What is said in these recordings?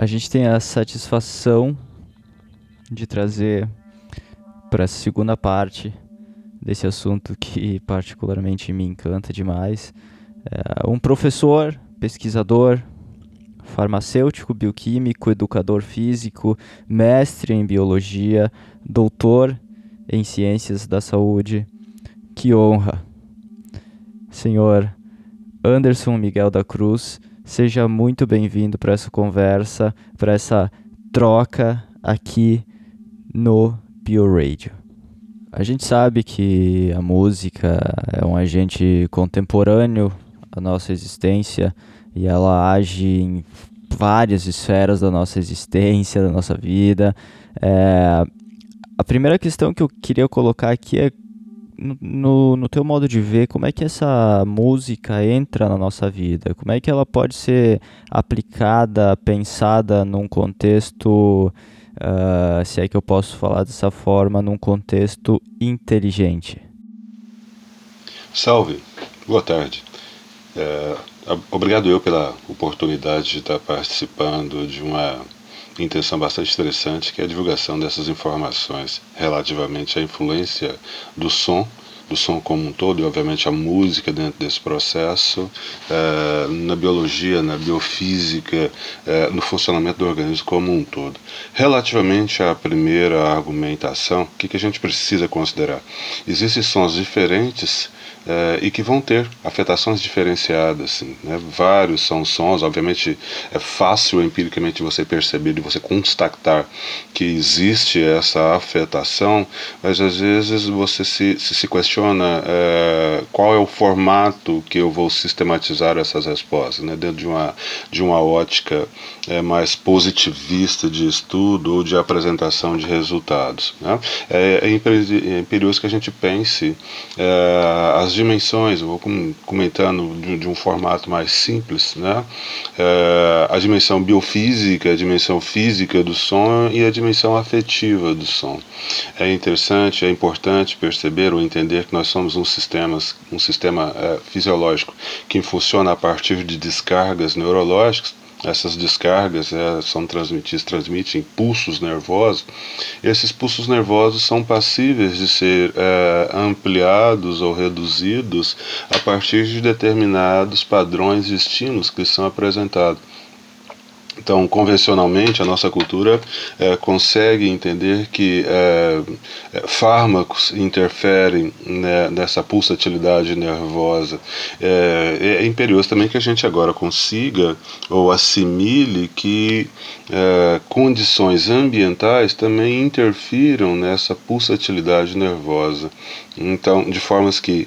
A gente tem a satisfação de trazer para a segunda parte desse assunto que particularmente me encanta demais. É um professor, pesquisador, farmacêutico, bioquímico, educador físico, mestre em biologia, doutor em ciências da saúde. Que honra! Senhor Anderson Miguel da Cruz, seja muito bem-vindo para essa conversa, para essa troca aqui no BioRadio. A gente sabe que a música é um agente contemporâneo à nossa existência e ela age em várias esferas da nossa existência, da nossa vida. É, a primeira questão que eu queria colocar aqui é no, no teu modo de ver, como é que essa música entra na nossa vida? Como é que ela pode ser aplicada, pensada num contexto, uh, se é que eu posso falar dessa forma, num contexto inteligente? Salve, boa tarde. É, obrigado eu pela oportunidade de estar participando de uma intenção bastante interessante, que é a divulgação dessas informações relativamente à influência do som do som como um todo e obviamente a música dentro desse processo é, na biologia, na biofísica, é, no funcionamento do organismo como um todo. Relativamente à primeira argumentação, o que a gente precisa considerar? Existem sons diferentes é, e que vão ter afetações diferenciadas. Assim, né? Vários são sons, obviamente é fácil empiricamente você perceber e você constatar que existe essa afetação, mas às vezes você se, se, se questiona é, qual é o formato que eu vou sistematizar essas respostas, né? dentro de uma, de uma ótica é, mais positivista de estudo ou de apresentação de resultados. Né? É, é, imperioso que a gente pense é, as dimensões, vou comentando de, de um formato mais simples, né? É, a dimensão biofísica, a dimensão física do som e a dimensão afetiva do som. É interessante, é importante perceber ou entender que nós somos um sistema, um sistema é, fisiológico que funciona a partir de descargas neurológicas essas descargas é, são transmitidas, transmitem pulsos nervosos. Esses pulsos nervosos são passíveis de ser é, ampliados ou reduzidos a partir de determinados padrões de estímulos que são apresentados. Então, convencionalmente, a nossa cultura é, consegue entender que é, é, fármacos interferem né, nessa pulsatilidade nervosa. É, é, imperioso também que a gente agora consiga ou assimile que é, condições ambientais também interfiram nessa pulsatilidade nervosa. Então, de formas que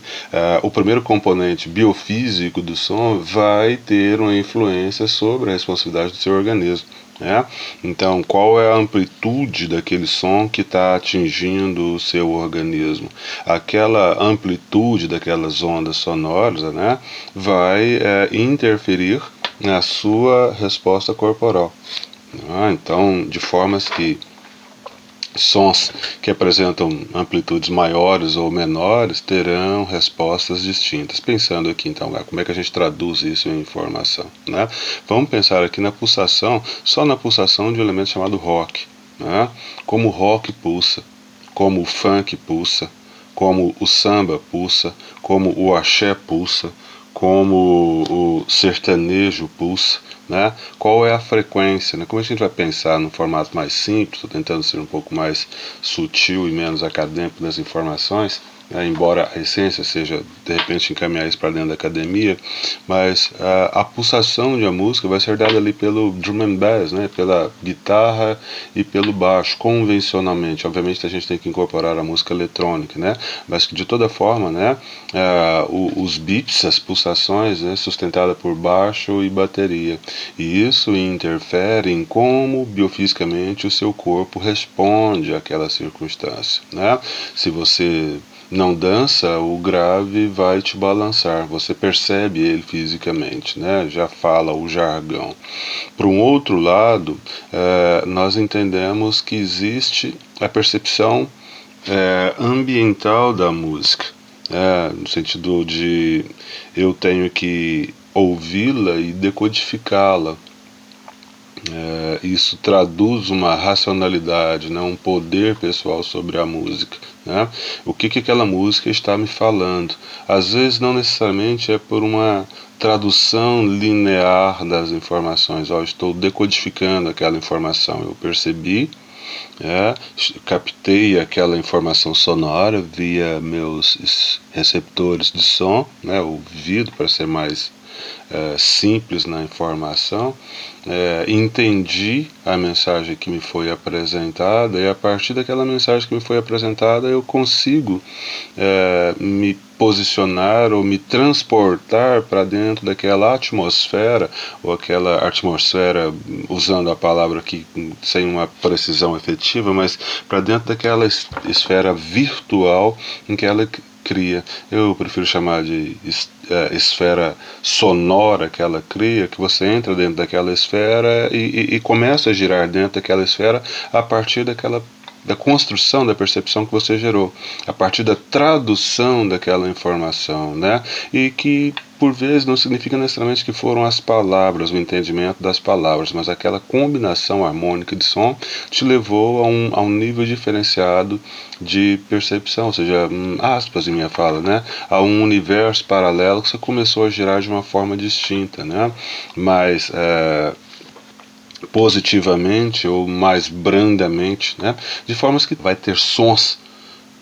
o primeiro componente biofísico do som vai ter uma influência sobre a responsividade do seu organismo. Né? Então, qual é a amplitude daquele som que está atingindo o seu organismo? Aquela amplitude daquelas ondas sonoras né, vai é, interferir na sua resposta corporal. Né? Então, de formas que Sons que apresentam amplitudes maiores ou menores terão respostas distintas. Pensando aqui então, como é que a gente traduz isso em informação? Né? Vamos pensar aqui na pulsação, só na pulsação de um elemento chamado rock. Né? Como o rock pulsa, como o funk pulsa, como o samba pulsa, como o axé pulsa, como o sertanejo pulsa, né? Qual é a frequência, né? Como a gente vai pensar no formato mais simples, tentando ser um pouco mais sutil e menos acadêmico nas informações, né, embora a essência seja de repente encaminhar isso para dentro da academia, mas uh, a pulsação de uma música vai ser dada ali pelo drum and bass, né, pela guitarra e pelo baixo, convencionalmente. Obviamente a gente tem que incorporar a música eletrônica, né, mas de toda forma, né, uh, os beats, as pulsações, né, sustentada por baixo e bateria, e isso interfere em como biofisicamente o seu corpo responde àquela circunstância, né. Se você não dança, o grave vai te balançar. Você percebe ele fisicamente, né? Já fala o jargão. Por um outro lado, é, nós entendemos que existe a percepção é, ambiental da música, é, no sentido de eu tenho que ouvi-la e decodificá-la. É, isso traduz uma racionalidade, né, um poder pessoal sobre a música. Né? O que, que aquela música está me falando? Às vezes, não necessariamente é por uma tradução linear das informações. Oh, estou decodificando aquela informação. Eu percebi, é, captei aquela informação sonora via meus receptores de som, né, ouvido para ser mais é, simples na informação, é, entendi a mensagem que me foi apresentada e a partir daquela mensagem que me foi apresentada eu consigo é, me posicionar ou me transportar para dentro daquela atmosfera ou aquela atmosfera usando a palavra aqui sem uma precisão efetiva mas para dentro daquela esfera virtual em que ela cria. Eu prefiro chamar de esfera sonora que ela cria, que você entra dentro daquela esfera e, e, e começa a girar dentro daquela esfera a partir daquela da construção da percepção que você gerou, a partir da tradução daquela informação, né? E que por vezes não significa necessariamente que foram as palavras, o entendimento das palavras, mas aquela combinação harmônica de som te levou a um, a um nível diferenciado de percepção, ou seja, aspas em minha fala, né? A um universo paralelo que você começou a girar de uma forma distinta, né? Mas é, positivamente ou mais brandamente, né? de formas que vai ter sons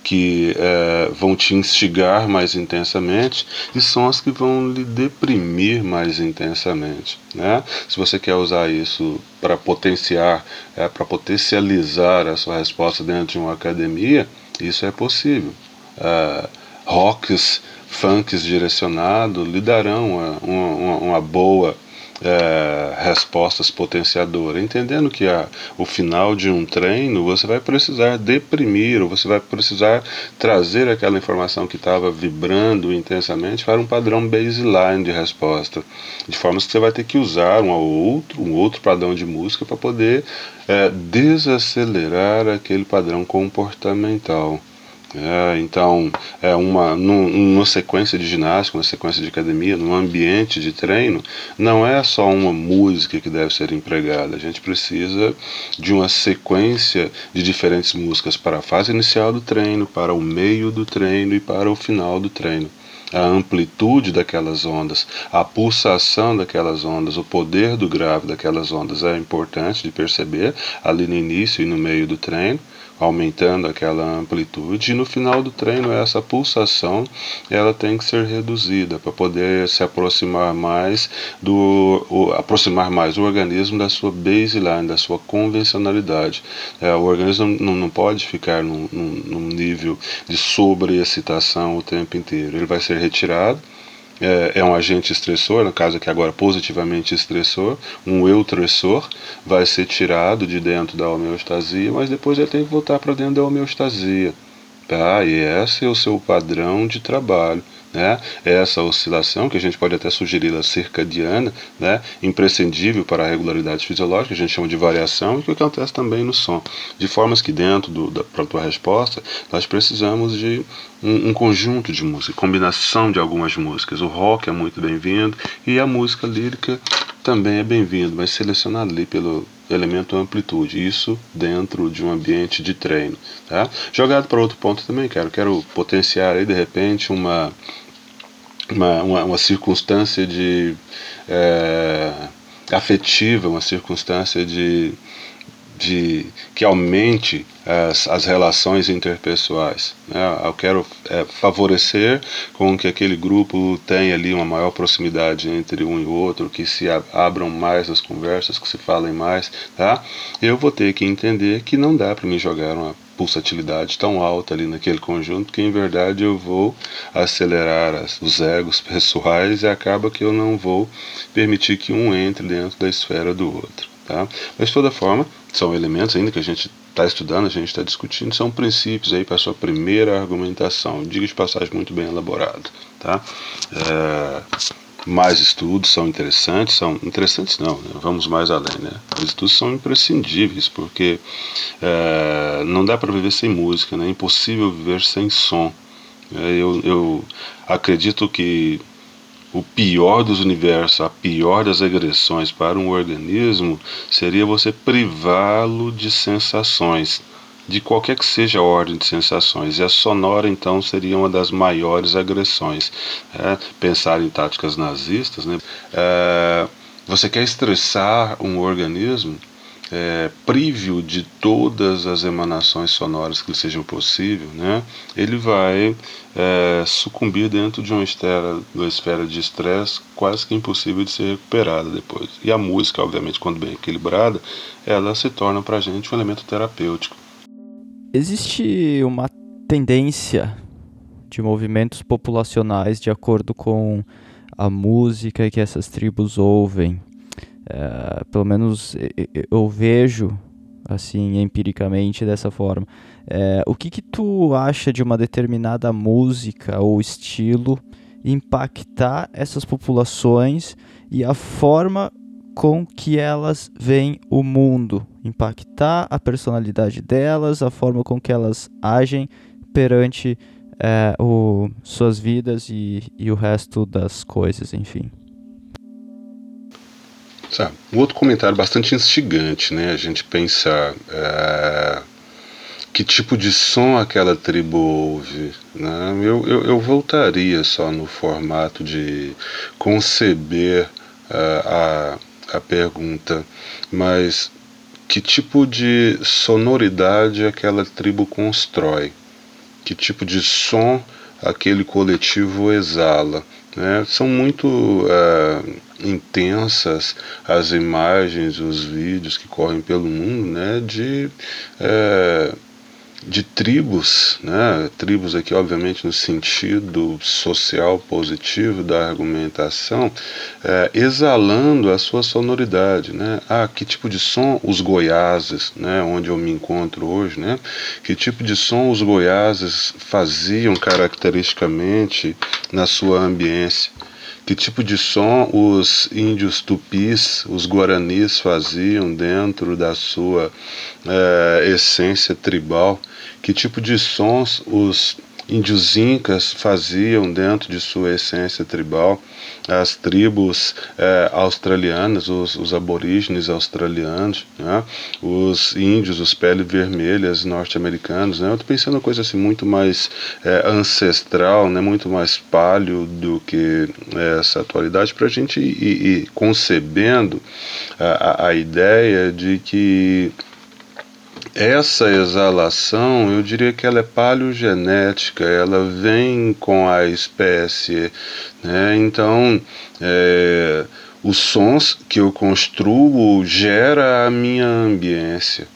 que é, vão te instigar mais intensamente e sons que vão lhe deprimir mais intensamente. Né? Se você quer usar isso para potenciar, é, para potencializar a sua resposta dentro de uma academia, isso é possível. É, rocks, funks direcionados lhe darão uma, uma, uma boa é, respostas potenciadoras, entendendo que a, o final de um treino você vai precisar deprimir, ou você vai precisar trazer aquela informação que estava vibrando intensamente para um padrão baseline de resposta, de forma que você vai ter que usar um outro, um outro padrão de música para poder é, desacelerar aquele padrão comportamental. É, então, é uma, numa sequência de ginástica, uma sequência de academia, num ambiente de treino, não é só uma música que deve ser empregada. A gente precisa de uma sequência de diferentes músicas para a fase inicial do treino, para o meio do treino e para o final do treino a amplitude daquelas ondas, a pulsação daquelas ondas, o poder do grave daquelas ondas é importante de perceber ali no início e no meio do treino aumentando aquela amplitude e no final do treino essa pulsação ela tem que ser reduzida para poder se aproximar mais do o, aproximar mais o organismo da sua baseline da sua convencionalidade. É, o organismo não, não pode ficar num, num, num nível de sobreexcitação o tempo inteiro. Ele vai ser retirado é, é, um agente estressor, no caso aqui agora positivamente estressor, um eutressor, vai ser tirado de dentro da homeostasia, mas depois ele tem que voltar para dentro da homeostasia. Tá? E esse é o seu padrão de trabalho né? Essa oscilação, que a gente pode até sugerir a circadiana, né? imprescindível para a regularidade fisiológica, a gente chama de variação, e que acontece também no som. De formas que dentro do, da, para a tua resposta, nós precisamos de um, um, conjunto de música, combinação de algumas músicas. O rock é muito bem-vindo e a música lírica também é bem-vindo, mas selecionado ali pelo elemento amplitude, isso dentro de um ambiente de treino. Tá? Jogado para outro ponto também, quero, quero potenciar aí de repente uma, uma, uma, uma circunstância de é, afetiva, uma circunstância de de que aumente as, as relações interpessoais. Né? Eu quero é, favorecer com que aquele grupo tenha ali uma maior proximidade entre um e outro, que se abram mais as conversas, que se falem mais. Tá? Eu vou ter que entender que não dá para me jogar uma pulsatilidade tão alta ali naquele conjunto que em verdade eu vou acelerar as, os egos pessoais e acaba que eu não vou permitir que um entre dentro da esfera do outro. Tá? Mas de toda forma, são elementos ainda que a gente está estudando, a gente está discutindo, são princípios aí para a sua primeira argumentação. Diga de passagem muito bem elaborado. Tá? É, mais estudos são interessantes, são interessantes não, né? vamos mais além, né? Os estudos são imprescindíveis porque é, não dá para viver sem música, né? É impossível viver sem som. É, eu, eu acredito que o pior dos universos, a pior das agressões para um organismo seria você privá-lo de sensações, de qualquer que seja a ordem de sensações. E a sonora, então, seria uma das maiores agressões. É, pensar em táticas nazistas, né? É, você quer estressar um organismo? É, prívio de todas as emanações sonoras que lhe sejam possíveis, né, ele vai é, sucumbir dentro de uma esfera, uma esfera de estresse quase que impossível de ser recuperada depois. E a música, obviamente, quando bem equilibrada, ela se torna para a gente um elemento terapêutico. Existe uma tendência de movimentos populacionais de acordo com a música que essas tribos ouvem é, pelo menos eu vejo assim empiricamente dessa forma. É, o que que tu acha de uma determinada música ou estilo impactar essas populações e a forma com que elas veem o mundo, impactar a personalidade delas, a forma com que elas agem perante é, o, suas vidas e, e o resto das coisas, enfim. Sabe, um outro comentário bastante instigante, né? A gente pensar é, que tipo de som aquela tribo ouve. Né? Eu, eu, eu voltaria só no formato de conceber uh, a, a pergunta, mas que tipo de sonoridade aquela tribo constrói? Que tipo de som aquele coletivo exala? Né? São muito uh, intensas as imagens, os vídeos que correm pelo mundo né? de uh, de tribos, né? tribos aqui obviamente no sentido social positivo da argumentação, é, exalando a sua sonoridade, né? Ah, que tipo de som os goiáses, né? Onde eu me encontro hoje, né? Que tipo de som os goiáses faziam caracteristicamente na sua ambiência? que tipo de som os índios tupis, os guaranis faziam dentro da sua é, essência tribal, que tipo de sons os índios incas faziam dentro de sua essência tribal, as tribos é, australianas, os, os, aborígenes australianos, né? os índios, os peles vermelhas norte-americanos. Né? Eu estou pensando uma coisa assim muito mais é, ancestral, né? muito mais palio do que é, essa atualidade, para a gente ir, ir concebendo a, a ideia de que essa exalação, eu diria que ela é paleogenética, ela vem com a espécie, né? Então, é, os sons que eu construo gera a minha ambiência,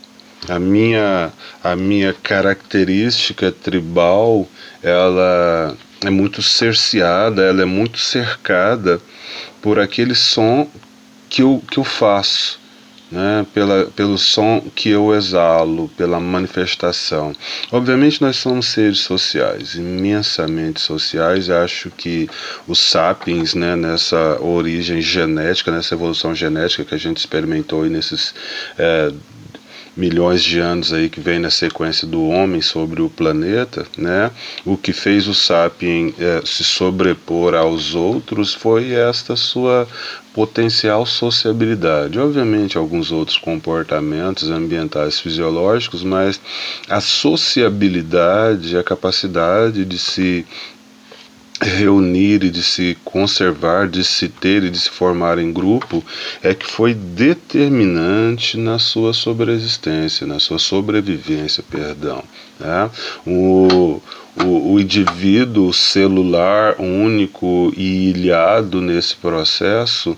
a minha a minha característica tribal, ela é muito cerceada, ela é muito cercada por aquele som que eu, que eu faço né, pela, pelo som que eu exalo, pela manifestação. Obviamente, nós somos seres sociais, imensamente sociais. Acho que os sapiens, né, nessa origem genética, nessa evolução genética que a gente experimentou nesses é, milhões de anos aí que vem na sequência do homem sobre o planeta, né? O que fez o sapien é, se sobrepor aos outros foi esta sua potencial sociabilidade. Obviamente, alguns outros comportamentos ambientais fisiológicos, mas a sociabilidade, a capacidade de se reunir e de se conservar, de se ter e de se formar em grupo, é que foi determinante na sua sobreexistência, na sua sobrevivência, perdão. Né? O, o, o indivíduo celular único e ilhado nesse processo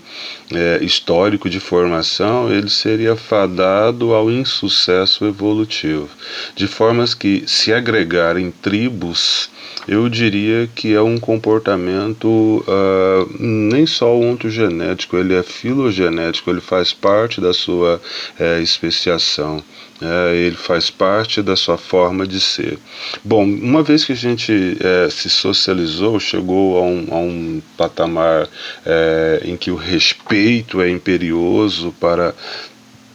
é, histórico de formação, ele seria fadado ao insucesso evolutivo, de formas que se agregar em tribos eu diria que é um comportamento uh, nem só ontogenético, ele é filogenético, ele faz parte da sua uh, especiação. É, ele faz parte da sua forma de ser. Bom, uma vez que a gente é, se socializou, chegou a um, a um patamar é, em que o respeito é imperioso para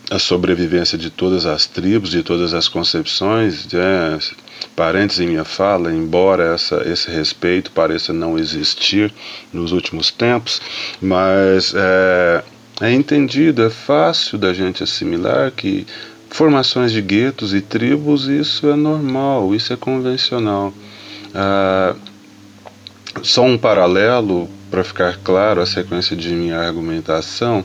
a sobrevivência de todas as tribos, de todas as concepções, é, parênteses em minha fala, embora essa, esse respeito pareça não existir nos últimos tempos, mas é, é entendido, é fácil da gente assimilar que formações de guetos e tribos, isso é normal, isso é convencional. Ah, só um paralelo para ficar claro a sequência de minha argumentação.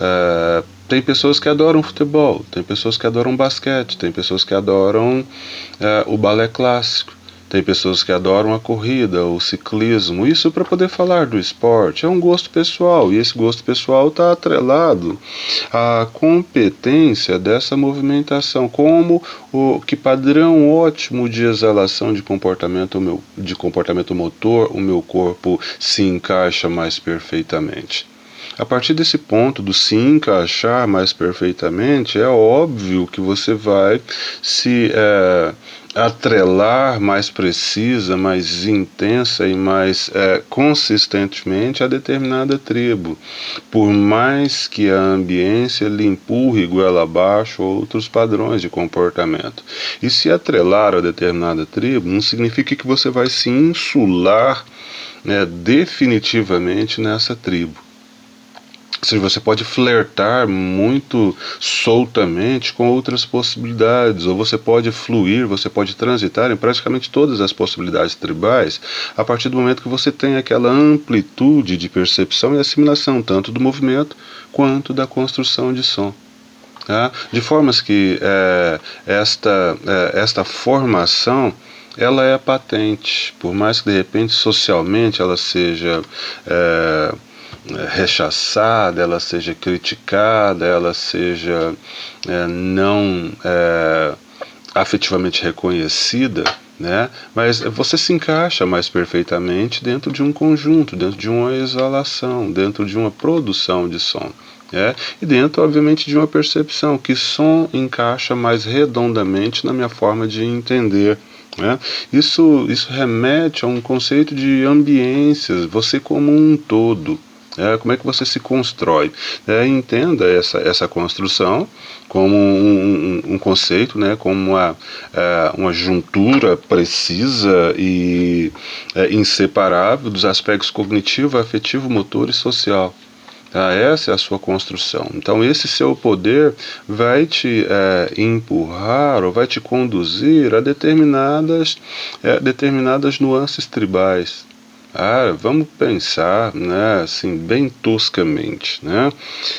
Ah, tem pessoas que adoram futebol, tem pessoas que adoram basquete, tem pessoas que adoram ah, o balé clássico. Tem pessoas que adoram a corrida, o ciclismo, isso para poder falar do esporte. É um gosto pessoal e esse gosto pessoal está atrelado à competência dessa movimentação, como o que padrão ótimo de exalação de comportamento, meu, de comportamento motor o meu corpo se encaixa mais perfeitamente. A partir desse ponto do se encaixar mais perfeitamente, é óbvio que você vai se é, atrelar mais precisa, mais intensa e mais é, consistentemente a determinada tribo, por mais que a ambiência lhe empurre goela abaixo outros padrões de comportamento. E se atrelar a determinada tribo não significa que você vai se insular né, definitivamente nessa tribo. Ou seja, você pode flertar muito soltamente com outras possibilidades, ou você pode fluir, você pode transitar em praticamente todas as possibilidades tribais a partir do momento que você tem aquela amplitude de percepção e assimilação, tanto do movimento quanto da construção de som. Tá? De formas que é, esta, é, esta formação ela é patente, por mais que de repente socialmente ela seja. É, rechaçada, ela seja criticada, ela seja é, não é, afetivamente reconhecida, né? Mas você se encaixa mais perfeitamente dentro de um conjunto, dentro de uma exalação, dentro de uma produção de som. É, e dentro, obviamente, de uma percepção que som encaixa mais redondamente na minha forma de entender. Né? Isso, isso remete a um conceito de ambiências, você como um todo. É, como é que você se constrói? É, entenda essa, essa construção como um, um, um conceito, né, como uma, é, uma juntura precisa e é, inseparável dos aspectos cognitivo, afetivo, motor e social. Tá? Essa é a sua construção. Então, esse seu poder vai te é, empurrar ou vai te conduzir a determinadas, é, determinadas nuances tribais. Ah, vamos pensar, né, assim, bem toscamente, né?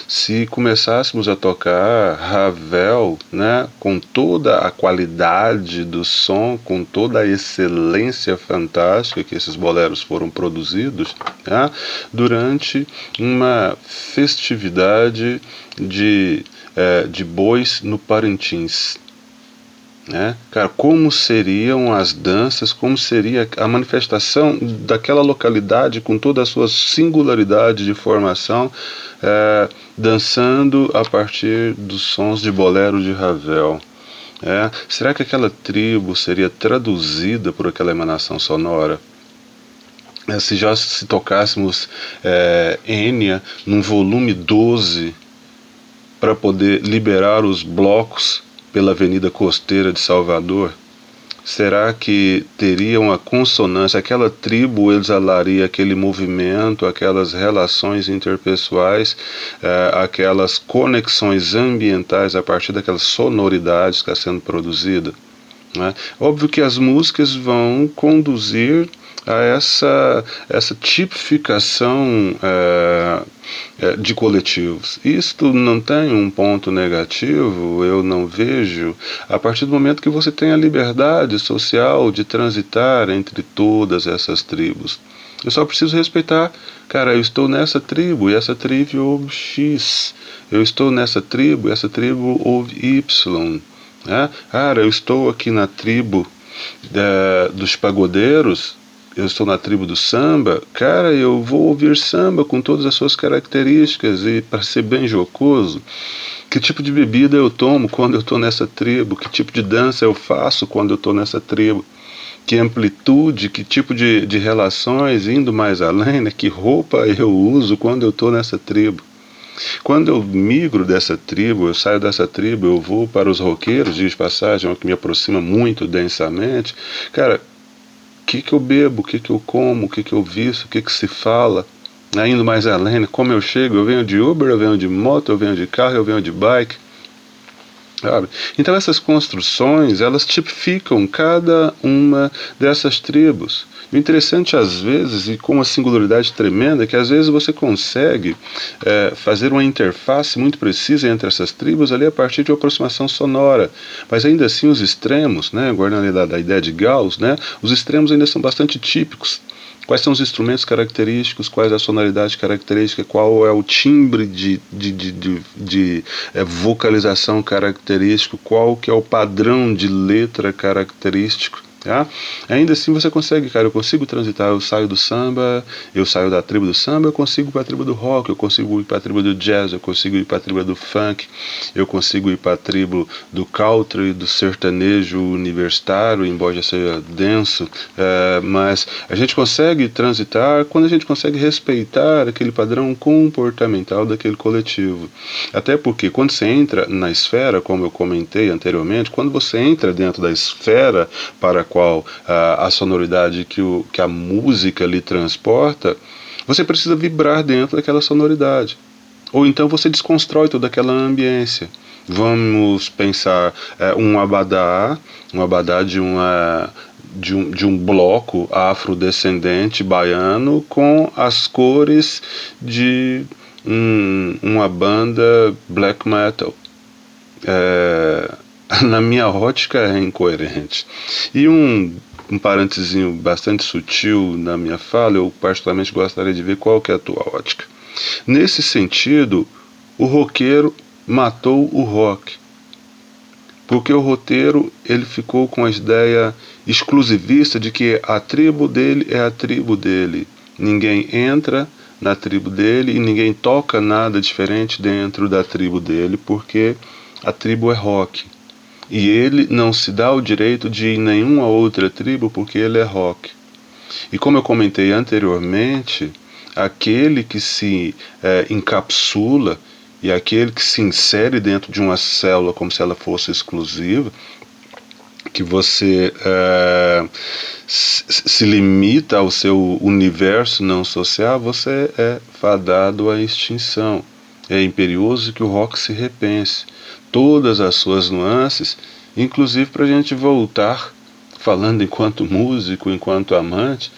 Se começássemos a tocar Ravel, né, com toda a qualidade do som, com toda a excelência fantástica que esses boleros foram produzidos, né, durante uma festividade de, é, de bois no Parintins, né? Cara, como seriam as danças, como seria a manifestação daquela localidade com toda a sua singularidade de formação, é, dançando a partir dos sons de bolero de Ravel. É, será que aquela tribo seria traduzida por aquela emanação sonora? É, se já se tocássemos é, Enya num volume 12 para poder liberar os blocos pela Avenida Costeira de Salvador, será que teria uma consonância? Aquela tribo exalaria aquele movimento, aquelas relações interpessoais, eh, aquelas conexões ambientais a partir daquelas sonoridades que está sendo produzida? Né? Óbvio que as músicas vão conduzir a essa, essa tipificação é, é, de coletivos. Isto não tem um ponto negativo, eu não vejo, a partir do momento que você tem a liberdade social de transitar entre todas essas tribos. Eu só preciso respeitar, cara, eu estou nessa tribo e essa tribo ouve X. Eu estou nessa tribo e essa tribo ouve Y. Né? Cara, eu estou aqui na tribo é, dos pagodeiros eu estou na tribo do samba, cara, eu vou ouvir samba com todas as suas características e para ser bem jocoso, que tipo de bebida eu tomo quando eu estou nessa tribo, que tipo de dança eu faço quando eu estou nessa tribo, que amplitude, que tipo de, de relações, indo mais além, né, que roupa eu uso quando eu estou nessa tribo. Quando eu migro dessa tribo, eu saio dessa tribo, eu vou para os roqueiros, de passagem, é que me aproxima muito densamente, cara, que, que eu bebo, o que, que eu como, o que, que eu visto, o que, que se fala, indo mais além, como eu chego, eu venho de Uber, eu venho de moto, eu venho de carro, eu venho de bike, Sabe? Então essas construções elas tipificam cada uma dessas tribos. O interessante às vezes e com uma singularidade tremenda é que às vezes você consegue é, fazer uma interface muito precisa entre essas tribos ali a partir de uma aproximação sonora, mas ainda assim os extremos, né, guardando a, da ideia de Gauss, né, os extremos ainda são bastante típicos Quais são os instrumentos característicos, quais a sonoridade característica, qual é o timbre de, de, de, de, de é, vocalização característico, qual que é o padrão de letra característico. Tá? Ainda assim você consegue, cara, eu consigo transitar, eu saio do samba, eu saio da tribo do samba, eu consigo ir para a tribo do rock, eu consigo ir para a tribo do jazz, eu consigo ir para a tribo do funk, eu consigo ir para a tribo do country, do sertanejo universitário, embora já seja denso, é, mas a gente consegue transitar quando a gente consegue respeitar aquele padrão comportamental daquele coletivo. Até porque quando você entra na esfera, como eu comentei anteriormente, quando você entra dentro da esfera para qual a, a sonoridade que, o, que a música lhe transporta, você precisa vibrar dentro daquela sonoridade. Ou então você desconstrói toda aquela ambiência. Vamos pensar é, um abadá, um abadá de uma de um, de um bloco afrodescendente baiano com as cores de um, uma banda black metal. É, na minha ótica é incoerente. E um, um parênteses bastante sutil na minha fala, eu particularmente gostaria de ver qual que é a tua ótica. Nesse sentido, o roqueiro matou o rock. Porque o roteiro ele ficou com a ideia exclusivista de que a tribo dele é a tribo dele. Ninguém entra na tribo dele e ninguém toca nada diferente dentro da tribo dele, porque a tribo é rock. E ele não se dá o direito de ir em nenhuma outra tribo porque ele é rock. E como eu comentei anteriormente, aquele que se é, encapsula e aquele que se insere dentro de uma célula como se ela fosse exclusiva, que você é, se limita ao seu universo não social, você é fadado à extinção. É imperioso que o rock se repense todas as suas nuances, inclusive para a gente voltar, falando enquanto músico, enquanto amante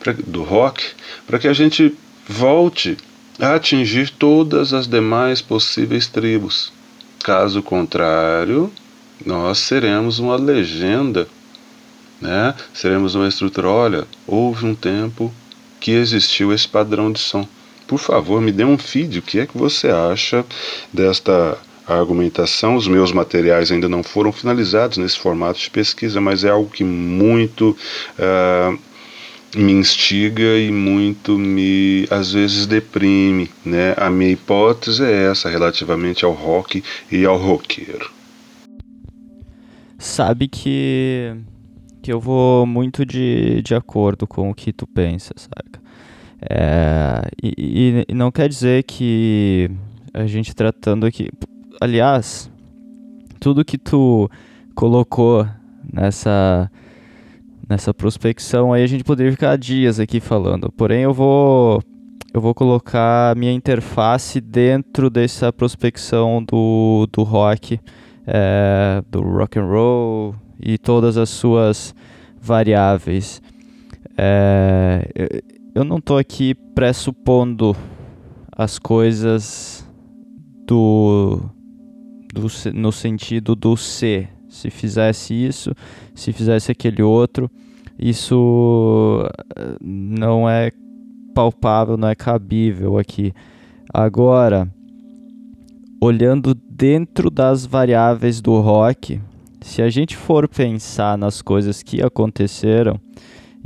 pra, do rock, para que a gente volte a atingir todas as demais possíveis tribos. Caso contrário, nós seremos uma legenda, né? seremos uma estrutura. Olha, houve um tempo que existiu esse padrão de som. Por favor, me dê um feed. O que é que você acha desta a argumentação. Os meus materiais ainda não foram finalizados nesse formato de pesquisa, mas é algo que muito uh, me instiga e muito me, às vezes, deprime. Né? A minha hipótese é essa relativamente ao rock e ao roqueiro. Sabe que, que eu vou muito de, de acordo com o que tu pensa, saca? É, e, e não quer dizer que a gente tratando aqui aliás, tudo que tu colocou nessa nessa prospecção aí a gente poderia ficar dias aqui falando. Porém, eu vou eu vou colocar minha interface dentro dessa prospecção do, do rock, é, do rock and roll e todas as suas variáveis. É, eu não estou aqui pressupondo as coisas do do, no sentido do ser. Se fizesse isso, se fizesse aquele outro, isso eh, não é palpável, não é cabível aqui. Agora, olhando dentro das variáveis do rock, se a gente for pensar nas coisas que aconteceram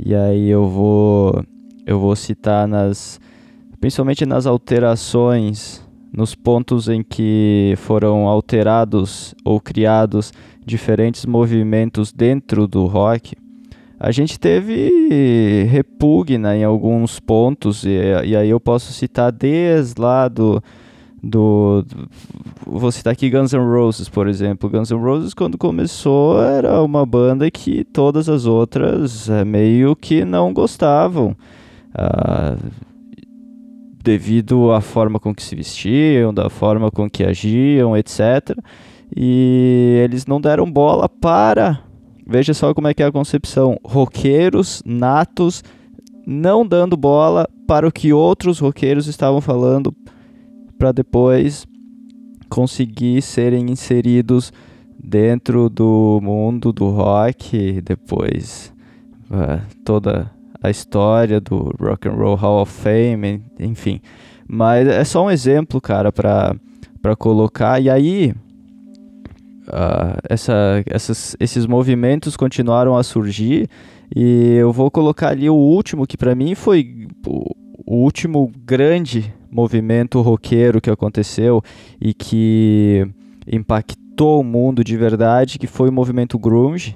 E aí eu vou eu vou citar nas principalmente nas alterações, nos pontos em que foram alterados ou criados diferentes movimentos dentro do rock. A gente teve repugna em alguns pontos, e, e aí eu posso citar desde lá do, do, vou citar aqui Guns N' Roses, por exemplo. Guns N' Roses quando começou era uma banda que todas as outras é, meio que não gostavam. Uh, devido à forma com que se vestiam, da forma com que agiam, etc. E eles não deram bola para, veja só como é que é a concepção, roqueiros natos não dando bola para o que outros roqueiros estavam falando para depois conseguir serem inseridos dentro do mundo do rock, depois uh, toda a história do Rock and Roll Hall of Fame, enfim. Mas é só um exemplo, cara, para para colocar. E aí uh, essa, essas, esses movimentos continuaram a surgir e eu vou colocar ali o último que para mim foi o, último grande movimento roqueiro que aconteceu e que impactou o mundo de verdade, que foi o movimento grunge.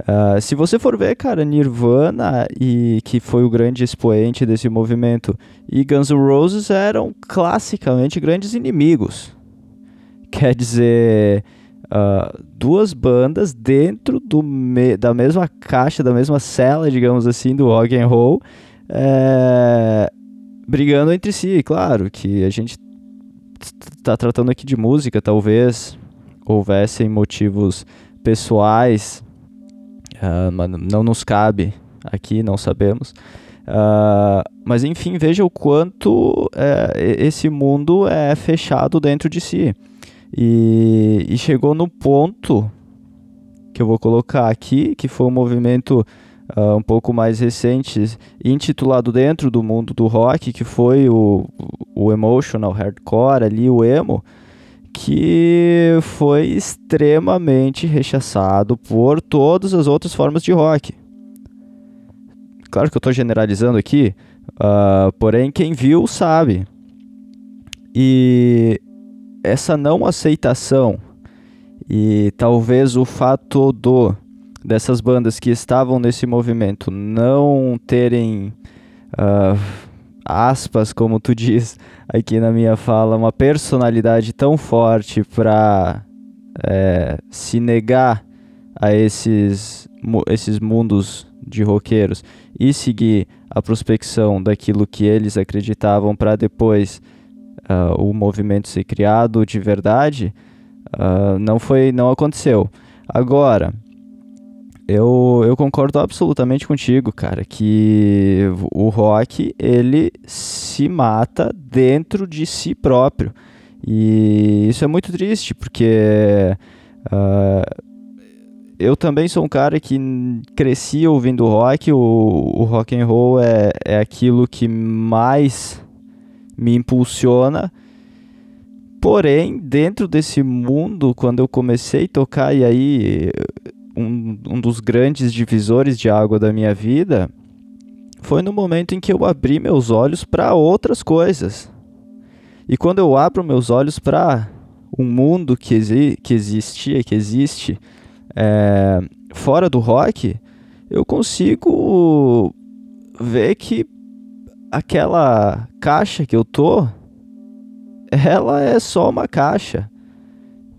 Uh, se você for ver, cara, Nirvana, e que foi o grande expoente desse movimento, e Guns N' Roses eram classicamente grandes inimigos. Quer dizer, uh, duas bandas dentro me da mesma caixa, da mesma cela, digamos assim, do rock and roll, é, brigando entre si. Claro que a gente está tratando aqui de música, talvez houvessem motivos pessoais mas não nos cabe aqui, não sabemos. Uh, mas enfim, veja o quanto uh, esse mundo é fechado dentro de si. E, e, chegou no ponto que eu vou colocar aqui, que foi um movimento uh, um pouco mais recente, intitulado dentro do mundo do rock, que foi o, o emotional hardcore ali, o emo que foi extremamente rechaçado por todas as outras formas de rock. Claro que eu estou generalizando aqui, uh, porém quem viu sabe. E essa não aceitação e talvez o fato do dessas bandas que estavam nesse movimento não terem uh, aspas, como tu diz aqui na minha fala, uma personalidade tão forte para é, se negar a esses, esses mundos de roqueiros e seguir a prospecção daquilo que eles acreditavam para depois uh, o movimento ser criado de verdade, uh, não foi, não aconteceu. Agora, eu, eu concordo absolutamente contigo, cara, que o rock ele se mata dentro de si próprio. E isso é muito triste, porque uh, eu também sou um cara que cresci ouvindo rock, o, o rock and roll é, é aquilo que mais me impulsiona. Porém, dentro desse mundo, quando eu comecei a tocar, e aí um, um dos grandes divisores de água da minha vida foi no momento em que eu abri meus olhos para outras coisas. E quando eu abro meus olhos para um mundo que, exi que existia, que existe é, fora do rock, eu consigo ver que aquela caixa que eu tô, ela é só uma caixa.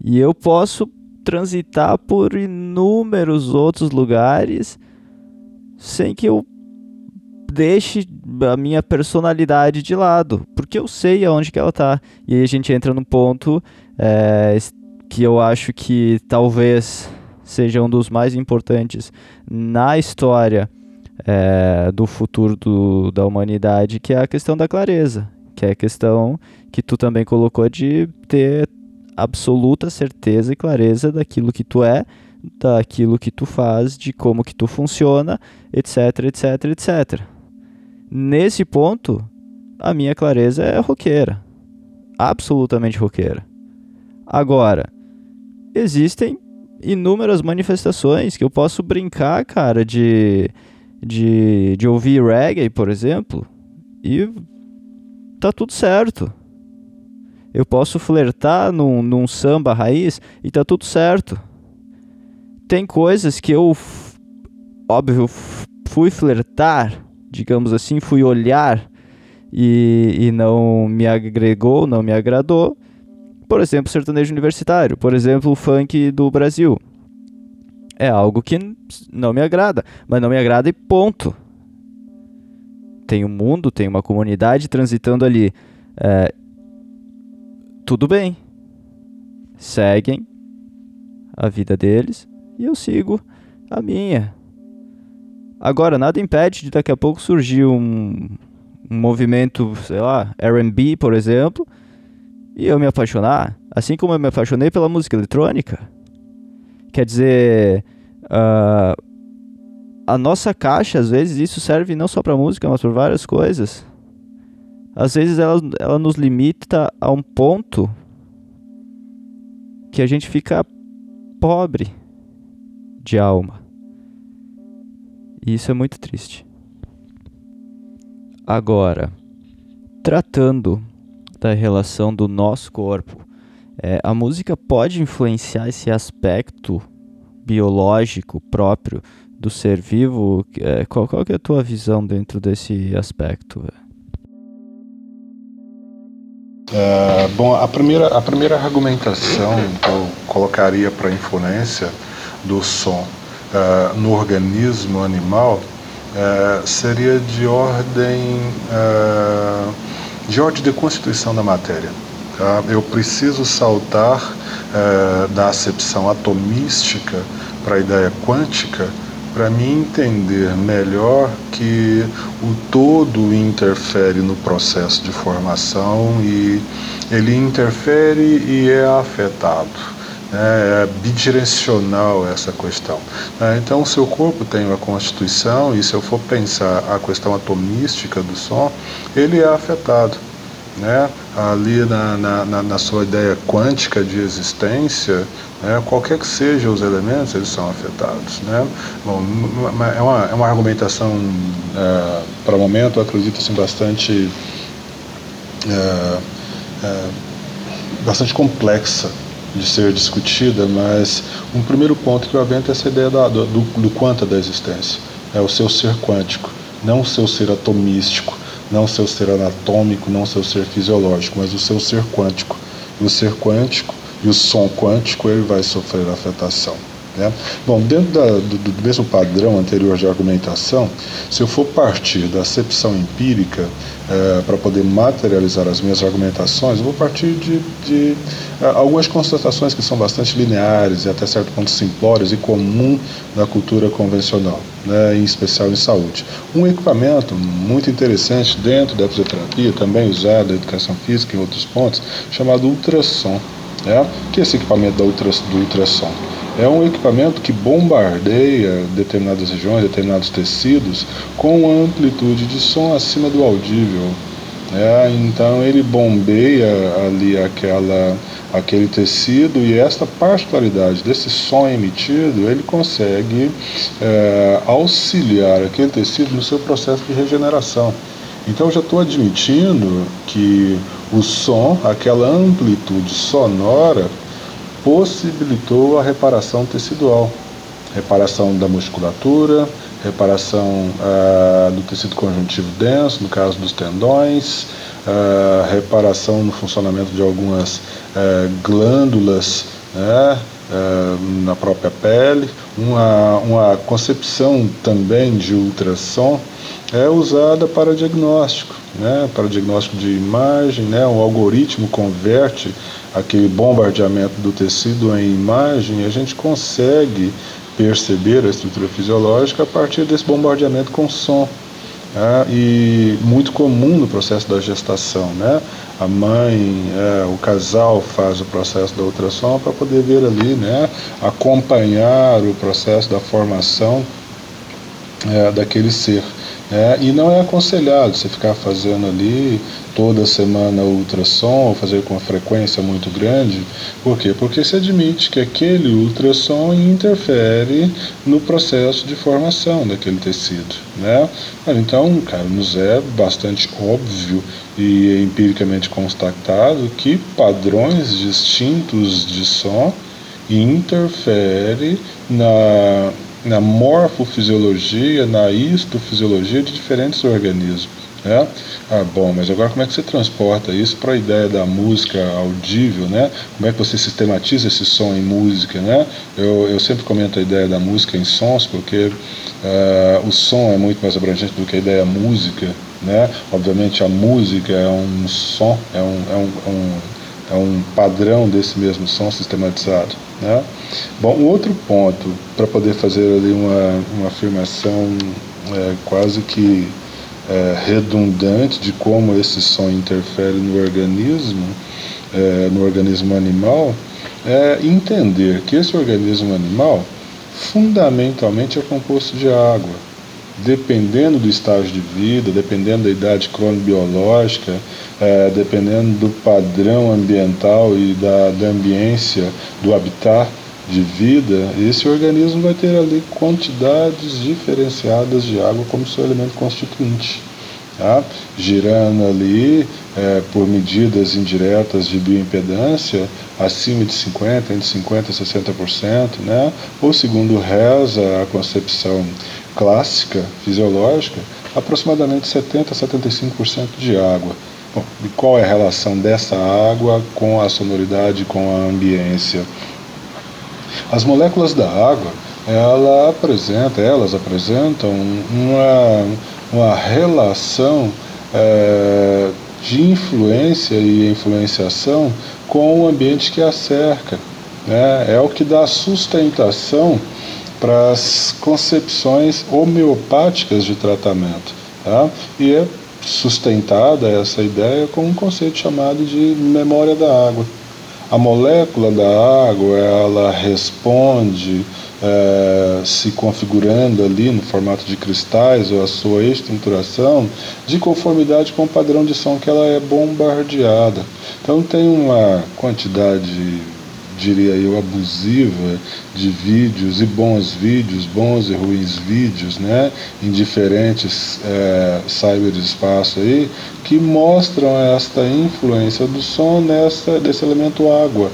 E eu posso transitar por inúmeros outros lugares sem que eu deixe a minha personalidade de lado, porque eu sei aonde que ela tá. E aí a gente entra no ponto é, que eu acho que talvez seja um dos mais importantes na história é, do futuro do, da humanidade, que é a questão da clareza, que é a questão que tu também colocou de ter absoluta certeza e clareza daquilo que tu é, daquilo que tu faz, de como que tu funciona, etc, etc, etc. Nesse ponto, a minha clareza é roqueira. Absolutamente roqueira. Agora, existem inúmeras manifestações que eu posso brincar, cara, de de, de ouvir reggae, por exemplo, e tá tudo certo. Eu posso flertar num, num samba raiz e tá tudo certo. Tem coisas que eu, óbvio, fui flertar, digamos assim, fui olhar e, e não me agregou, não me agradou. Por exemplo, sertanejo universitário, por exemplo, o funk do Brasil. É algo que não me agrada, mas não me agrada e ponto. Tem um mundo, tem uma comunidade transitando ali. É, tudo bem. Seguem a vida deles e eu sigo a minha. Agora, nada impede de daqui a pouco surgir um, um movimento, sei lá, RB, por exemplo, e eu me apaixonar, assim como eu me apaixonei pela música eletrônica. Quer dizer, uh, a nossa caixa, às vezes, isso serve não só para música, mas para várias coisas. Às vezes ela, ela nos limita a um ponto que a gente fica pobre de alma. E isso é muito triste. Agora, tratando da relação do nosso corpo, é, a música pode influenciar esse aspecto biológico próprio do ser vivo? É, qual, qual é a tua visão dentro desse aspecto? É, bom, a primeira, a primeira argumentação que eu colocaria para a influência do som uh, no organismo animal uh, seria de ordem uh, de ordem de constituição da matéria. Tá? Eu preciso saltar da acepção atomística para a ideia quântica para mim entender melhor que o todo interfere no processo de formação e ele interfere e é afetado. Né? É bidirecional essa questão. Né? Então, seu corpo tem uma constituição, e se eu for pensar a questão atomística do som, ele é afetado. Né? Ali na, na, na sua ideia quântica de existência, né? qualquer que sejam os elementos, eles são afetados. Né? Bom, é, uma, é uma argumentação, é, para o momento, eu acredito assim, bastante, é, é, bastante complexa de ser discutida, mas um primeiro ponto que eu avento é essa ideia da, do, do quanto da existência, é o seu ser quântico, não o seu ser atomístico, não o seu ser anatômico, não o seu ser fisiológico, mas o seu ser quântico. E o ser quântico e o som quântico ele vai sofrer afetação. Né? Bom, dentro da, do, do, mesmo padrão anterior de argumentação, se eu for partir da acepção empírica é, para poder materializar as minhas argumentações, eu vou partir de, de é, algumas constatações que são bastante lineares e até certo ponto simplórias e comum na cultura convencional, né, em especial em saúde. Um equipamento muito interessante dentro da fisioterapia, também usado na educação física e outros pontos, chamado ultrassom. Né? que é esse equipamento da ultras, do ultrassom? É um equipamento que bombardeia determinadas regiões, determinados tecidos, com amplitude de som acima do audível. É, então ele bombeia ali aquela, aquele tecido e esta particularidade desse som emitido ele consegue é, auxiliar aquele tecido no seu processo de regeneração. Então já estou admitindo que o som, aquela amplitude sonora, possibilitou a reparação tecidual, reparação da musculatura, reparação ah, do tecido conjuntivo denso, no caso dos tendões, ah, reparação no funcionamento de algumas ah, glândulas né, ah, na própria pele, uma, uma concepção também de ultrassom é usada para diagnóstico, né, para diagnóstico de imagem, né, o algoritmo converte aquele bombardeamento do tecido em imagem e a gente consegue perceber a estrutura fisiológica a partir desse bombardeamento com som. Né, e muito comum no processo da gestação, né? A mãe, é, o casal faz o processo da ultrassom para poder ver ali, né? Acompanhar o processo da formação é, daquele ser. É, e não é aconselhado você ficar fazendo ali toda semana ultrassom ou fazer com frequência muito grande. Por quê? Porque se admite que aquele ultrassom interfere no processo de formação daquele tecido. Né? Então, cara, nos é bastante óbvio e empiricamente constatado que padrões distintos de som interferem na na morfofisiologia, na histofisiologia de diferentes organismos. Né? Ah, bom, mas agora como é que você transporta isso para a ideia da música audível, né? Como é que você sistematiza esse som em música, né? Eu, eu sempre comento a ideia da música em sons, porque uh, o som é muito mais abrangente do que a ideia música, né? Obviamente a música é um som, é um, é um, é um, é um padrão desse mesmo som sistematizado. Né? Bom, um outro ponto para poder fazer ali uma, uma afirmação é, quase que é, redundante de como esse som interfere no organismo, é, no organismo animal, é entender que esse organismo animal fundamentalmente é composto de água dependendo do estágio de vida, dependendo da idade cronobiológica, é, dependendo do padrão ambiental e da, da ambiência, do habitat de vida, esse organismo vai ter ali quantidades diferenciadas de água como seu elemento constituinte. Tá? Girando ali é, por medidas indiretas de bioimpedância acima de 50%, entre 50% e 60%, né? ou segundo reza a concepção clássica, fisiológica, aproximadamente 70% a 75% de água. Bom, e qual é a relação dessa água com a sonoridade, com a ambiência? As moléculas da água, ela apresenta, elas apresentam uma, uma relação é, de influência e influenciação com o ambiente que a cerca. Né? É o que dá sustentação para as concepções homeopáticas de tratamento. Tá? E é sustentada essa ideia com um conceito chamado de memória da água. A molécula da água ela responde é, se configurando ali no formato de cristais ou a sua estruturação de conformidade com o padrão de som que ela é bombardeada. Então tem uma quantidade diria eu, abusiva de vídeos e bons vídeos, bons e ruins vídeos, né, em diferentes é, cyberespaços aí, que mostram esta influência do som nessa, desse elemento água.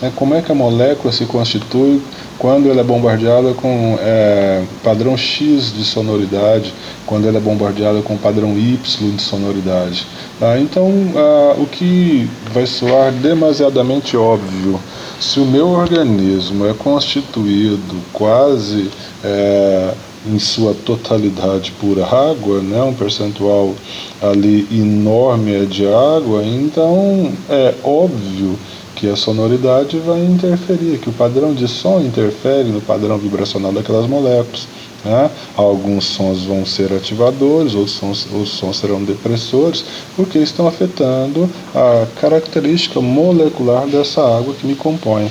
É, como é que a molécula se constitui quando ela é bombardeada com é, padrão X de sonoridade, quando ela é bombardeada com padrão Y de sonoridade. Tá? Então, ah, o que vai soar demasiadamente óbvio se o meu organismo é constituído quase é, em sua totalidade por água, né, um percentual ali enorme é de água, então é óbvio que a sonoridade vai interferir, que o padrão de som interfere no padrão vibracional daquelas moléculas. Né? Alguns sons vão ser ativadores, outros sons, outros sons serão depressores, porque estão afetando a característica molecular dessa água que me compõe.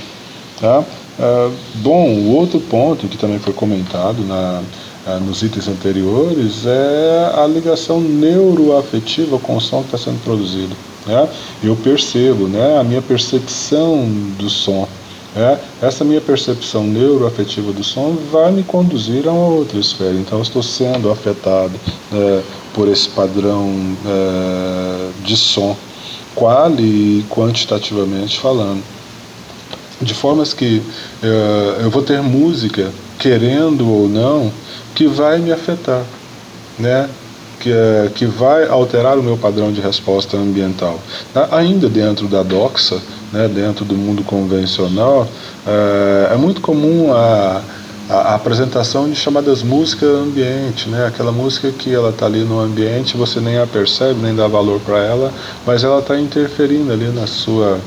Tá? É, bom, o outro ponto que também foi comentado na, é, nos itens anteriores é a ligação neuroafetiva com o som que está sendo produzido. Né? Eu percebo, né, a minha percepção do som é, essa minha percepção neuroafetiva do som vai me conduzir a uma outra esfera. Então, eu estou sendo afetado é, por esse padrão é, de som, quali e quantitativamente falando. De formas que é, eu vou ter música, querendo ou não, que vai me afetar. Né? que, é, que vai alterar o meu padrão de resposta ambiental. Ainda dentro da doxa, né, dentro do mundo convencional, é, é muito comum a, a, apresentação de chamadas músicas ambiente, né? Aquela música que ela está ali no ambiente, você nem a percebe, nem dá valor para ela, mas ela está interferindo ali na sua,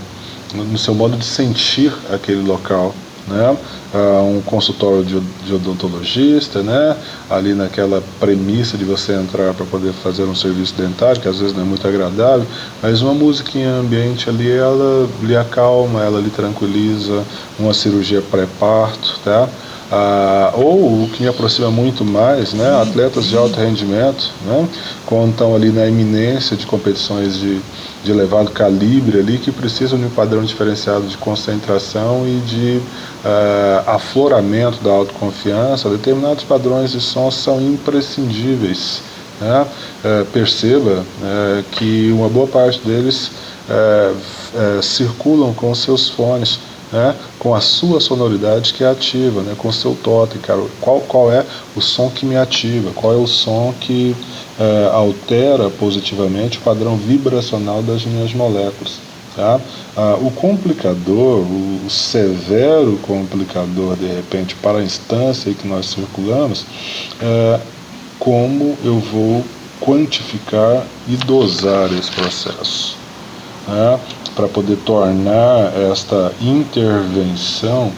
no seu modo de sentir aquele local né? Uh, um consultório de, de, odontologista, né? Ali naquela premissa de você entrar para poder fazer um serviço dentário, que às vezes não é muito agradável, mas uma musiquinha ambiente ali, ela lhe acalma, ela lhe tranquiliza, uma cirurgia pré-parto, tá? ah, ou o que me aproxima muito mais, né, atletas de alto rendimento, né, quando estão ali na iminência de competições de, de elevado calibre ali, que precisam de um padrão diferenciado de concentração e de uh, afloramento da autoconfiança, determinados padrões de som são imprescindíveis. Né? Uh, perceba uh, que uma boa parte deles circulam com seus fones né, com a sua sonoridade que é ativa, né, com o seu totem, cara. Qual, qual é o som que me ativa? Qual é o som que é, altera positivamente o padrão vibracional das minhas moléculas? Tá? Ah, o complicador, o, severo complicador, de repente, para a instância que nós circulamos, é como eu vou quantificar e dosar esse processo. Né? Para poder tornar esta intervenção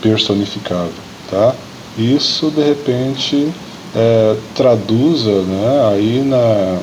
personificável, tá? Isso de repente é, traduza, né, aí na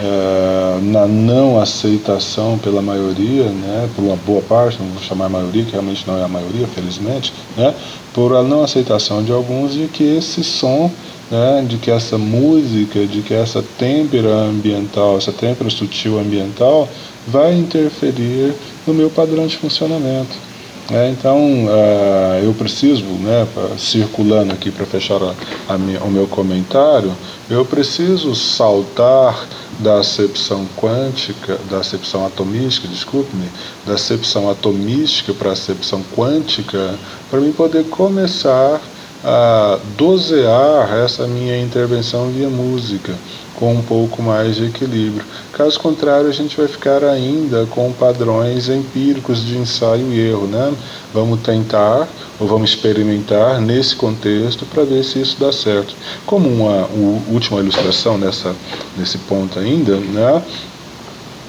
é, na não aceitação pela maioria, né, por uma boa parte, não vou chamar maioria, que realmente não é a maioria, felizmente, né, por a não aceitação de alguns de que esse som, né, de que essa música, de que essa têmpera ambiental, essa têmpera sutil ambiental, vai interferir no meu padrão de funcionamento. É, então, uh, eu preciso, né, circulando aqui para fechar a, a o meu comentário, eu preciso saltar da acepção quântica, da acepção atomística, desculpe-me, da acepção atomística para a acepção quântica, para mim poder começar a dosear essa minha intervenção via música com um pouco mais de equilíbrio. Caso contrário, a gente vai ficar ainda com padrões empíricos de ensaio e erro, né? Vamos tentar ou vamos experimentar nesse contexto para ver se isso dá certo. Como uma, uma última ilustração nessa, nesse ponto ainda, né?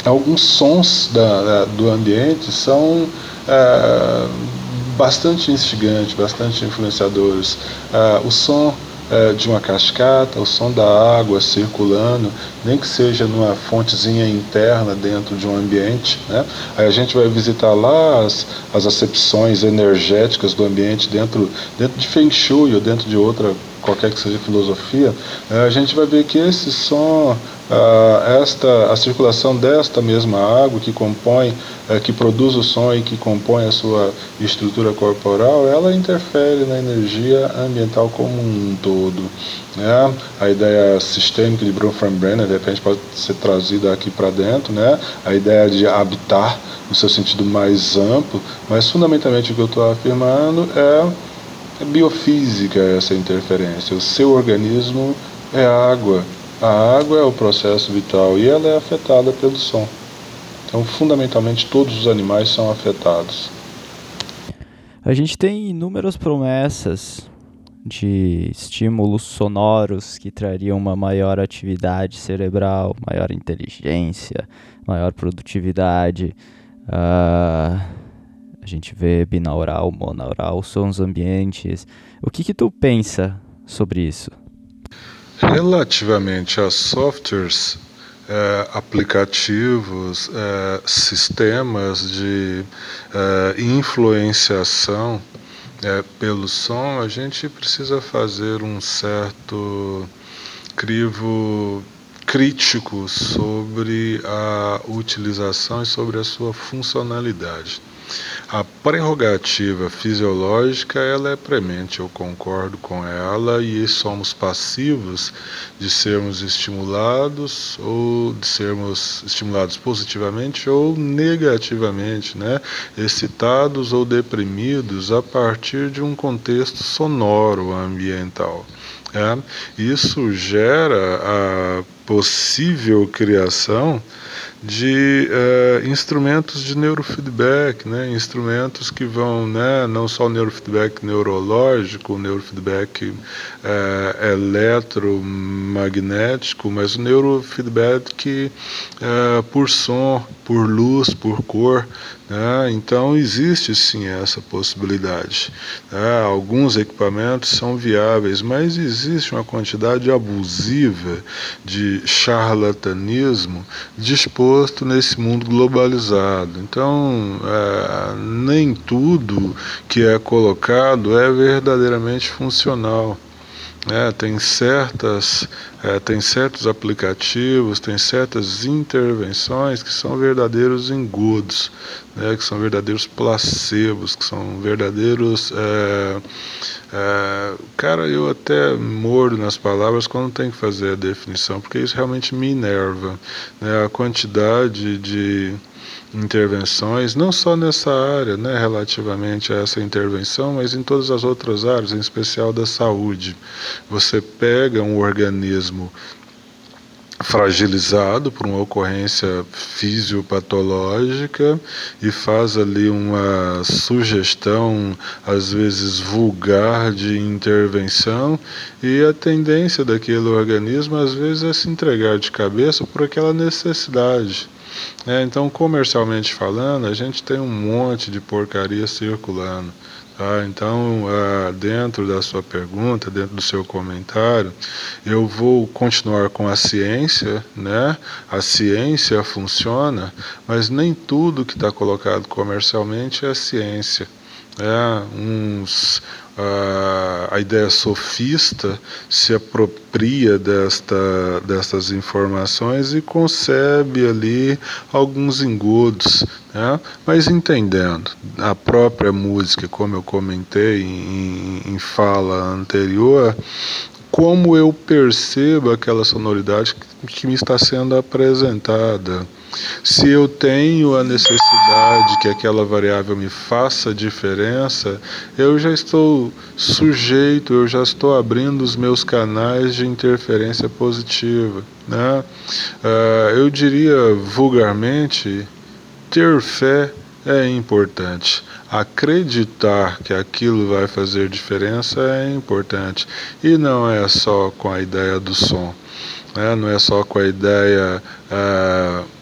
Alguns sons da, da do ambiente são é, bastante instigantes, bastante influenciadores. É, o som é, de uma cascata, o som da água circulando, nem que seja numa fontezinha interna dentro de um ambiente. Né? Aí a gente vai visitar lá as, as acepções energéticas do ambiente dentro, dentro de Feng Shui ou dentro de outra, qualquer que seja filosofia, é, a gente vai ver que esse som Uh, esta, a circulação desta mesma água que compõe, uh, que produz o som e que compõe a sua estrutura corporal, ela interfere na energia ambiental como um todo. Né? A ideia sistêmica de Brunfram-Brenner, de repente, pode ser trazida aqui para dentro, né? a ideia de habitar no seu sentido mais amplo, mas fundamentalmente o que eu estou afirmando é biofísica essa interferência. O seu organismo é água, a água é o processo vital e ela é afetada pelo som. Então, fundamentalmente, todos os animais são afetados. A gente tem inúmeras promessas de estímulos sonoros que trariam uma maior atividade cerebral, maior inteligência, maior produtividade. Uh, a gente vê binaural, monaural, sons ambientes. O que que tu pensa sobre isso? Relativamente a softwares, é, aplicativos, é, sistemas de é, influenciação pelo som, a gente precisa fazer um certo crivo crítico sobre a utilização e sobre a sua funcionalidade. A prerrogativa fisiológica ela é premente, eu concordo com ela e somos passivos de sermos estimulados ou de sermos estimulados positivamente ou negativamente, né? excitados ou deprimidos a partir de um contexto sonoro ambiental. É? Isso gera a possível criação de uh, instrumentos de neurofeedback, né? instrumentos que vão, né, não só o neurofeedback neurológico, o neurofeedback uh, eletromagnético, mas o neurofeedback uh, por som, por luz, por cor. Né? Então existe sim essa possibilidade. Né? Alguns equipamentos são viáveis, mas existe uma quantidade abusiva de charlatanismo disposto posto nesse mundo globalizado. Então, é, nem tudo que é colocado é verdadeiramente funcional. É, tem certas é, tem certos aplicativos, tem certas intervenções que são verdadeiros engodos, né, que são verdadeiros placebos, que são verdadeiros. É, é, cara, eu até mordo nas palavras quando tem que fazer a definição, porque isso realmente me enerva. Né, a quantidade de intervenções, não só nessa área, né, relativamente a essa intervenção, mas em todas as outras áreas, em especial da saúde. Você pega um organismo fragilizado por uma ocorrência fisiopatológica e faz ali uma sugestão, às vezes vulgar, de intervenção, e a tendência daquele organismo, às vezes, é se entregar de cabeça por aquela necessidade. É, então, comercialmente falando, a gente tem um monte de porcaria circulando. Tá? Então, uh, dentro da sua pergunta, dentro do seu comentário, eu vou continuar com a ciência, né? A ciência funciona, mas nem tudo que está colocado comercialmente é ciência. É, uns a, a ideia sofista se apropria desta, destas informações e concebe ali alguns engodos, né? mas entendendo a própria música, como eu comentei em, em fala anterior, como eu percebo aquela sonoridade que, que me está sendo apresentada. Se eu tenho a necessidade que aquela variável me faça diferença, eu já estou sujeito, eu já estou abrindo os meus canais de interferência positiva. Né? Uh, eu diria vulgarmente: ter fé é importante. Acreditar que aquilo vai fazer diferença é importante. E não é só com a ideia do som, né? não é só com a ideia. Uh,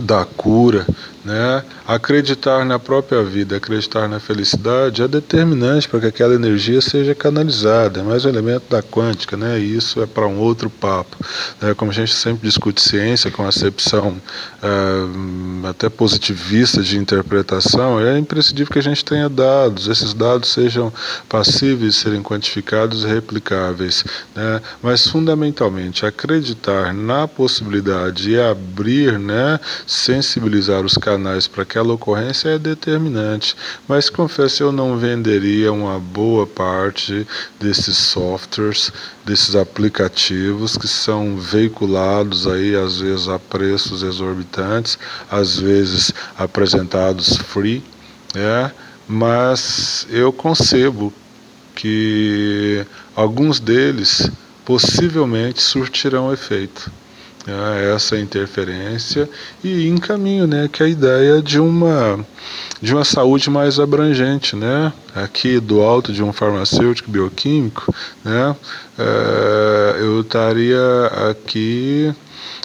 da cura, né? Acreditar na própria vida, acreditar na felicidade é determinante para que aquela energia seja canalizada, é mais um elemento da quântica, né? E isso é para um outro papo. Né? Como a gente sempre discute ciência com acepção uh, até positivista de interpretação, é imprescindível que a gente tenha dados, esses dados sejam passíveis serem quantificados e replicáveis, né? Mas fundamentalmente acreditar na possibilidade e abrir, né? Sensibilizar os canais para aquela ocorrência é determinante, mas confesso eu não venderia uma boa parte desses softwares, desses aplicativos que são veiculados aí às vezes a preços exorbitantes, às vezes apresentados free, é, mas eu concebo que alguns deles possivelmente surtirão efeito né, essa interferência e encaminho, né, que a ideia de uma de uma saúde mais abrangente, né, aqui do alto de um farmacêutico bioquímico, né, é, eu estaria aqui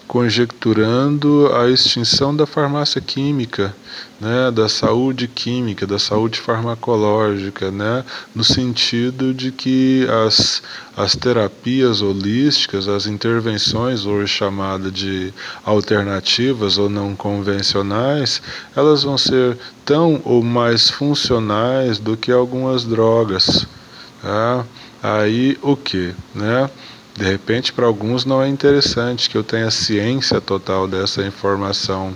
conjecturando a extinção da farmácia química, né, da saúde química, da saúde farmacológica, né, no sentido de que as, as terapias holísticas, as intervenções hoje chamadas de alternativas ou não convencionais, elas vão ser tão ou mais funcionais do que algumas drogas. Tá? Aí o que, né? De repente, para alguns não é interessante que eu tenha ciência total dessa informação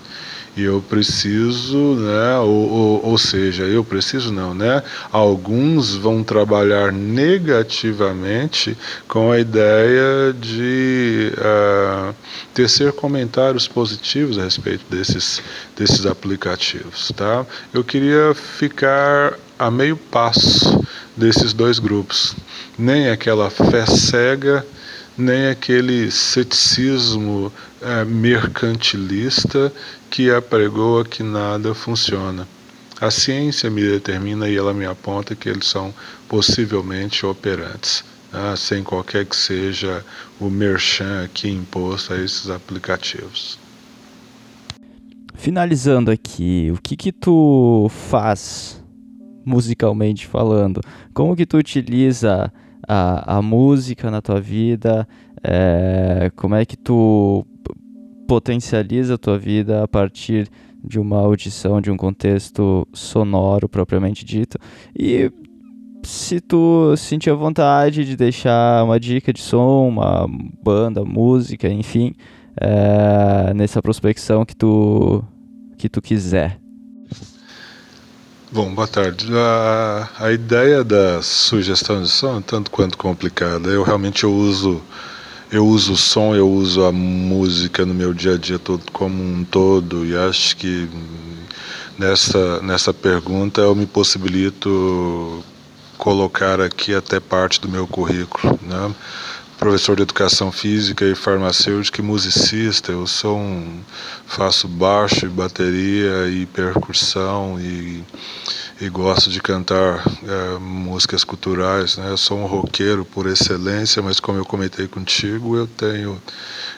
e eu preciso, né? Ou, ou, ou, seja, eu preciso não, né? Alguns vão trabalhar negativamente com a ideia de uh, tecer comentários positivos a respeito desses, desses aplicativos, tá? Eu queria ficar a meio passo desses dois grupos, nem aquela fé cega nem aquele ceticismo é, mercantilista que apregoa que nada funciona. A ciência me determina e ela me aponta que eles são possivelmente operantes, né, sem qualquer que seja o merchan aqui imposto a esses aplicativos. Finalizando aqui, o que que tu faz musicalmente falando? Como que tu utiliza a, a música na tua vida? É, como é que tu potencializa a tua vida a partir de uma audição, de um contexto sonoro propriamente dito. E se tu sentir a vontade de deixar uma dica de som, uma banda, música, enfim, é, nessa prospecção que tu, que tu quiser. Bom, boa tarde. A, a ideia da sugestão de som é tanto quanto complicada. Eu realmente eu uso eu uso o som, eu uso a música no meu dia a dia todo como um todo e acho que nessa nessa pergunta eu me possibilito colocar aqui até parte do meu currículo, né? Professor de educação física e farmacêutica e musicista. Eu sou um, faço baixo, bateria e percussão e, e gosto de cantar é, músicas culturais. Né? Eu sou um roqueiro por excelência, mas como eu comentei contigo, eu tenho,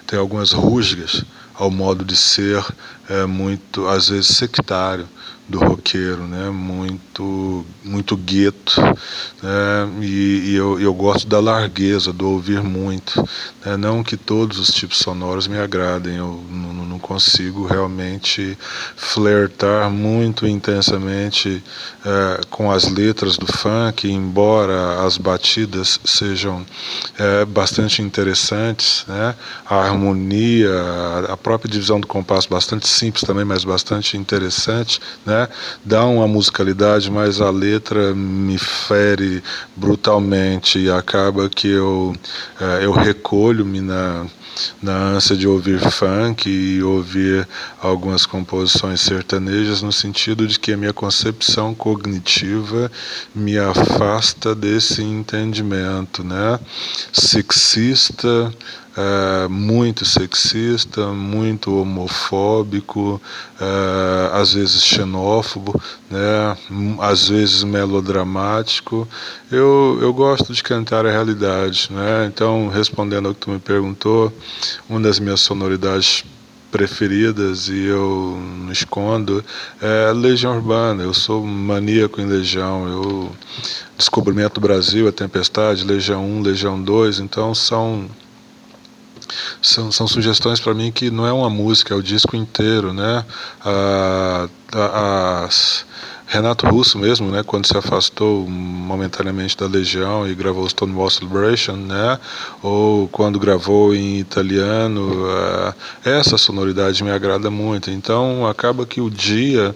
tenho algumas rusgas ao modo de ser é, muito, às vezes, sectário do roqueiro, né? Muito, muito gueto, né? E, e eu, eu gosto da largueza, do ouvir muito, né? Não que todos os tipos sonoros me agradem, eu não, não consigo realmente flertar muito intensamente é, com as letras do funk, embora as batidas sejam é, bastante interessantes, né? A harmonia, a própria divisão do compasso bastante simples também, mas bastante interessante, né? Dá uma musicalidade, mas a letra me fere brutalmente e acaba que eu, é, eu recolho-me na, na ânsia de ouvir funk e ouvir algumas composições sertanejas no sentido de que a minha concepção cognitiva me afasta desse entendimento, né? Sexista, é, muito sexista, muito homofóbico, é, às vezes xenófobo, né, às vezes melodramático. Eu, eu gosto de cantar a realidade. Né? Então, respondendo ao que tu me perguntou, uma das minhas sonoridades preferidas e eu não escondo é Legião Urbana. Eu sou maníaco em Legião. Eu Descobrimento do Brasil, A Tempestade, Legião 1, Legião 2, então são são, são sugestões para mim que não é uma música, é o disco inteiro, né? As, Renato Russo mesmo, né, quando se afastou momentaneamente da Legião e gravou Stonewall Celebration, né, ou quando gravou em italiano, uh, essa sonoridade me agrada muito. Então acaba que o dia,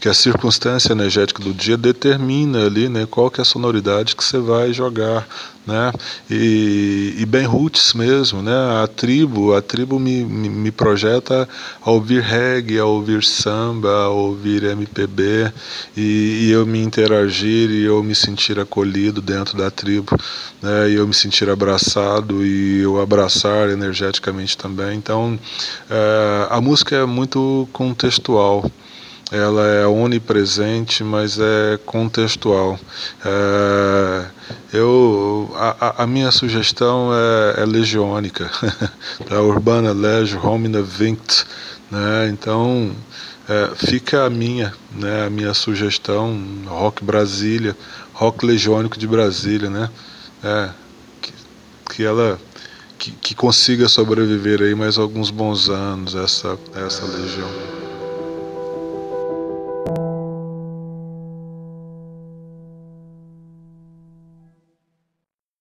que a circunstância energética do dia determina ali, né, qual que é a sonoridade que você vai jogar né? E, e bem roots mesmo, né? A tribo, a tribo me, me, me, projeta a ouvir reggae, a ouvir samba, a ouvir MPB e, e, eu me interagir e eu me sentir acolhido dentro da tribo, né? E eu me sentir abraçado e eu abraçar energeticamente também. Então, é, a música é muito contextual ela é onipresente, mas é contextual. É, eu, a, a, minha sugestão é, é legiônica, da Urbana Legio Homina Vinct, né? Então é, fica a minha, né? A minha sugestão, rock Brasília, rock legiônico de Brasília, né? É, que, que ela que, que consiga sobreviver aí mais alguns bons anos essa essa legião.